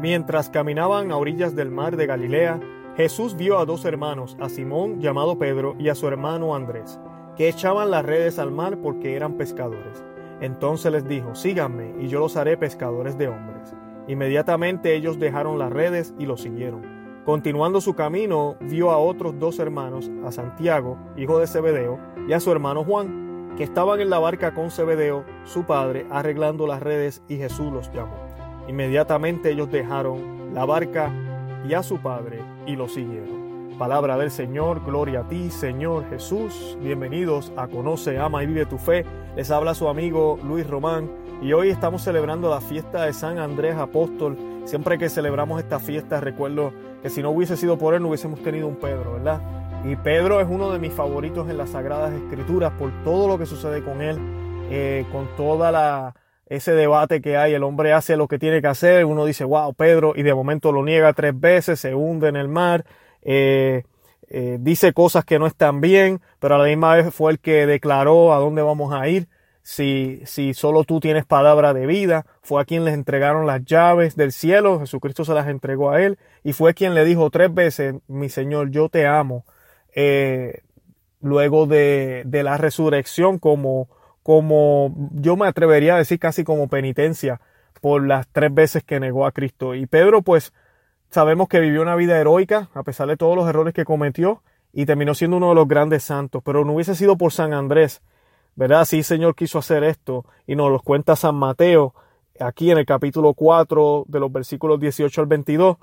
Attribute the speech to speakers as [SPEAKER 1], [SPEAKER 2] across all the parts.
[SPEAKER 1] Mientras caminaban a orillas del mar de Galilea, Jesús vio a dos hermanos, a Simón llamado Pedro y a su hermano Andrés, que echaban las redes al mar porque eran pescadores. Entonces les dijo, síganme y yo los haré pescadores de hombres. Inmediatamente ellos dejaron las redes y lo siguieron. Continuando su camino, vio a otros dos hermanos, a Santiago, hijo de Zebedeo, y a su hermano Juan, que estaban en la barca con Zebedeo, su padre, arreglando las redes, y Jesús los llamó. Inmediatamente ellos dejaron la barca y a su padre y lo siguieron. Palabra del Señor, gloria a ti, Señor Jesús. Bienvenidos a Conoce, Ama y Vive tu Fe. Les habla su amigo Luis Román y hoy estamos celebrando la fiesta de San Andrés Apóstol. Siempre que celebramos esta fiesta recuerdo que si no hubiese sido por él no hubiésemos tenido un Pedro, ¿verdad? Y Pedro es uno de mis favoritos en las Sagradas Escrituras por todo lo que sucede con él, eh, con toda la ese debate que hay, el hombre hace lo que tiene que hacer, uno dice, wow, Pedro, y de momento lo niega tres veces, se hunde en el mar, eh, eh, dice cosas que no están bien, pero a la misma vez fue el que declaró a dónde vamos a ir, si, si solo tú tienes palabra de vida, fue a quien les entregaron las llaves del cielo, Jesucristo se las entregó a él, y fue quien le dijo tres veces, mi Señor, yo te amo, eh, luego de, de la resurrección como como yo me atrevería a decir casi como penitencia por las tres veces que negó a Cristo. Y Pedro pues sabemos que vivió una vida heroica a pesar de todos los errores que cometió y terminó siendo uno de los grandes santos, pero no hubiese sido por San Andrés, ¿verdad? Sí, Señor quiso hacer esto y nos lo cuenta San Mateo aquí en el capítulo 4 de los versículos 18 al 22,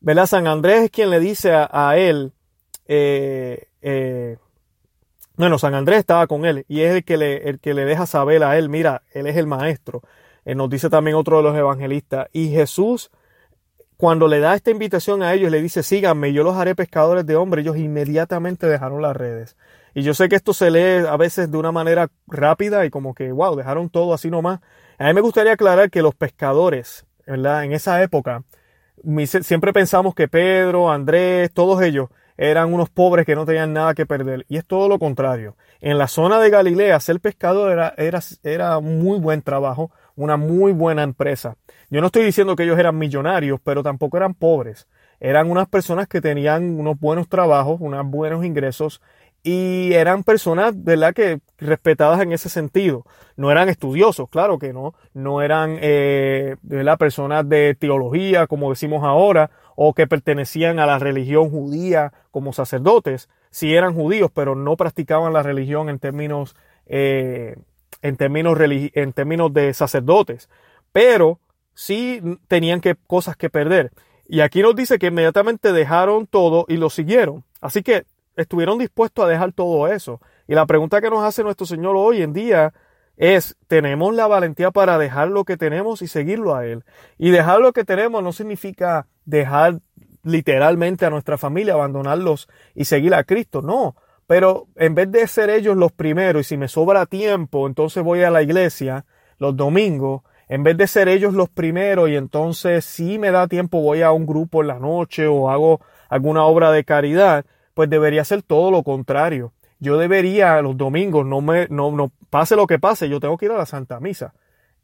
[SPEAKER 1] ¿verdad? San Andrés es quien le dice a, él, eh, eh, bueno, San Andrés estaba con él y es el que le, el que le deja saber a él, mira, él es el maestro. Él nos dice también otro de los evangelistas. Y Jesús, cuando le da esta invitación a ellos, le dice, síganme, yo los haré pescadores de hombres, ellos inmediatamente dejaron las redes. Y yo sé que esto se lee a veces de una manera rápida y como que, wow, dejaron todo así nomás. A mí me gustaría aclarar que los pescadores, ¿verdad? En esa época, siempre pensamos que Pedro, Andrés, todos ellos, eran unos pobres que no tenían nada que perder. Y es todo lo contrario. En la zona de Galilea, ser pescador era, era, era muy buen trabajo, una muy buena empresa. Yo no estoy diciendo que ellos eran millonarios, pero tampoco eran pobres. Eran unas personas que tenían unos buenos trabajos, unos buenos ingresos y eran personas, ¿verdad?, que respetadas en ese sentido. No eran estudiosos, claro que no. No eran, eh, personas de teología, como decimos ahora, o que pertenecían a la religión judía como sacerdotes. Sí eran judíos, pero no practicaban la religión en términos, eh, en términos, en términos de sacerdotes. Pero sí tenían que, cosas que perder. Y aquí nos dice que inmediatamente dejaron todo y lo siguieron. Así que estuvieron dispuestos a dejar todo eso. Y la pregunta que nos hace nuestro Señor hoy en día es, ¿tenemos la valentía para dejar lo que tenemos y seguirlo a Él? Y dejar lo que tenemos no significa dejar literalmente a nuestra familia, abandonarlos y seguir a Cristo, no. Pero en vez de ser ellos los primeros y si me sobra tiempo, entonces voy a la iglesia los domingos, en vez de ser ellos los primeros y entonces si me da tiempo voy a un grupo en la noche o hago alguna obra de caridad, pues debería ser todo lo contrario. Yo debería los domingos, no me, no, no pase lo que pase, yo tengo que ir a la Santa Misa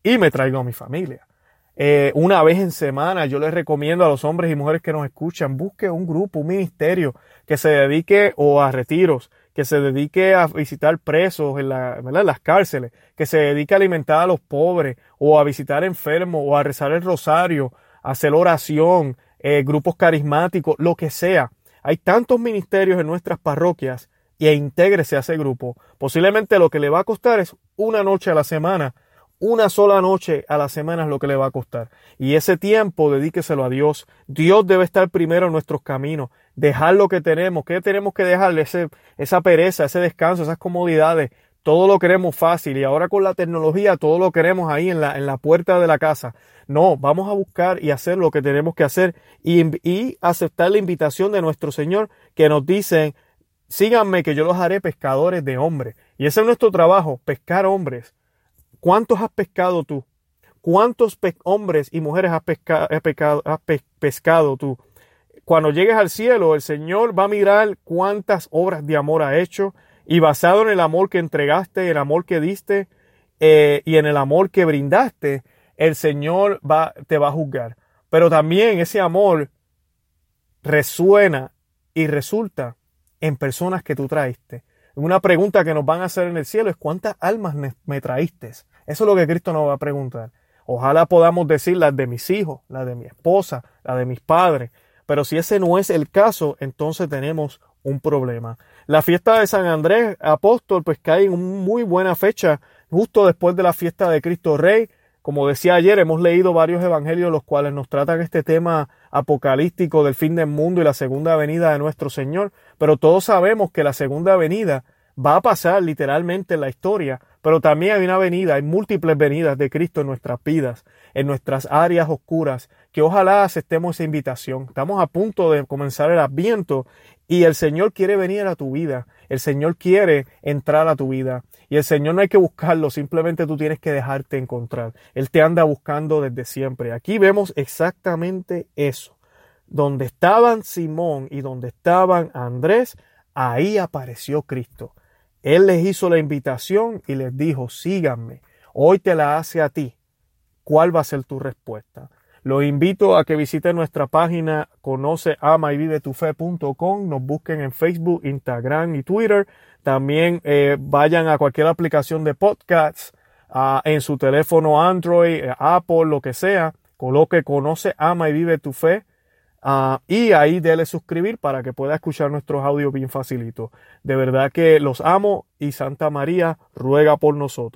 [SPEAKER 1] y me traigo a mi familia. Eh, una vez en semana yo les recomiendo a los hombres y mujeres que nos escuchan, busque un grupo, un ministerio que se dedique o a retiros, que se dedique a visitar presos en, la, en las cárceles, que se dedique a alimentar a los pobres o a visitar enfermos o a rezar el rosario, a hacer oración, eh, grupos carismáticos, lo que sea. Hay tantos ministerios en nuestras parroquias e intégrese a ese grupo. Posiblemente lo que le va a costar es una noche a la semana. Una sola noche a la semana es lo que le va a costar. Y ese tiempo dedíqueselo a Dios. Dios debe estar primero en nuestros caminos. Dejar lo que tenemos. ¿Qué tenemos que dejarle? Ese, esa pereza, ese descanso, esas comodidades. Todo lo queremos fácil y ahora con la tecnología todo lo queremos ahí en la, en la puerta de la casa. No, vamos a buscar y hacer lo que tenemos que hacer y, aceptar la invitación de nuestro Señor que nos dice, síganme que yo los haré pescadores de hombres. Y ese es nuestro trabajo, pescar hombres. ¿Cuántos has pescado tú? ¿Cuántos hombres y mujeres has, has pescado tú? Cuando llegues al cielo, el Señor va a mirar cuántas obras de amor ha hecho y basado en el amor que entregaste, el amor que diste eh, y en el amor que brindaste, el Señor va, te va a juzgar. Pero también ese amor resuena y resulta en personas que tú traíste. Una pregunta que nos van a hacer en el cielo es ¿cuántas almas me traíste? Eso es lo que Cristo nos va a preguntar. Ojalá podamos decir las de mis hijos, las de mi esposa, las de mis padres. Pero si ese no es el caso, entonces tenemos un problema. La fiesta de San Andrés Apóstol pues cae en muy buena fecha, justo después de la fiesta de Cristo Rey. Como decía ayer, hemos leído varios evangelios los cuales nos tratan este tema apocalíptico del fin del mundo y la segunda venida de nuestro Señor, pero todos sabemos que la segunda venida va a pasar literalmente en la historia, pero también hay una venida, hay múltiples venidas de Cristo en nuestras vidas, en nuestras áreas oscuras, que ojalá aceptemos esa invitación. Estamos a punto de comenzar el adviento y el Señor quiere venir a tu vida, el Señor quiere entrar a tu vida y el Señor no hay que buscarlo, simplemente tú tienes que dejarte encontrar. Él te anda buscando desde siempre. Aquí vemos exactamente eso. Donde estaban Simón y donde estaban Andrés, ahí apareció Cristo. Él les hizo la invitación y les dijo, síganme. Hoy te la hace a ti. ¿Cuál va a ser tu respuesta? Los invito a que visiten nuestra página conoce, ama y vive tu fe.com. Nos busquen en Facebook, Instagram y Twitter. También eh, vayan a cualquier aplicación de podcasts en su teléfono Android, eh, Apple, lo que sea. Coloque conoce, ama y vive tu fe. Ah, y ahí dele suscribir para que pueda escuchar nuestros audios bien facilito. De verdad que los amo y Santa María ruega por nosotros.